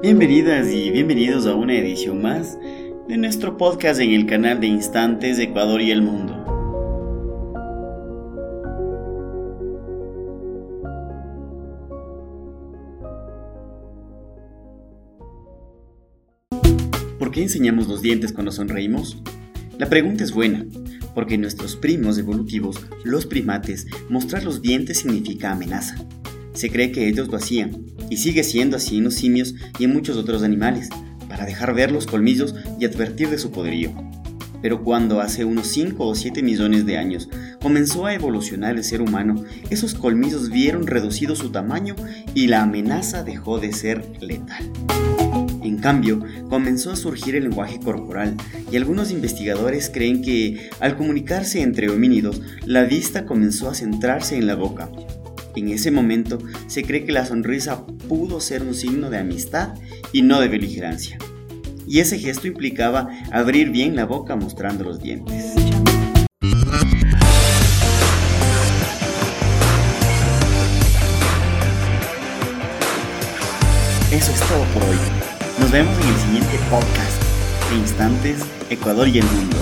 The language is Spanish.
Bienvenidas y bienvenidos a una edición más de nuestro podcast en el canal de Instantes de Ecuador y el Mundo. ¿Por qué enseñamos los dientes cuando sonreímos? La pregunta es buena, porque nuestros primos evolutivos, los primates, mostrar los dientes significa amenaza. Se cree que ellos lo hacían, y sigue siendo así en los simios y en muchos otros animales, para dejar ver los colmillos y advertir de su poderío. Pero cuando hace unos 5 o 7 millones de años comenzó a evolucionar el ser humano, esos colmillos vieron reducido su tamaño y la amenaza dejó de ser letal. En cambio, comenzó a surgir el lenguaje corporal y algunos investigadores creen que al comunicarse entre homínidos, la vista comenzó a centrarse en la boca. En ese momento se cree que la sonrisa pudo ser un signo de amistad y no de beligerancia. Y ese gesto implicaba abrir bien la boca mostrando los dientes. Eso es todo por hoy. Nos vemos en el siguiente podcast de Instantes, Ecuador y el Mundo.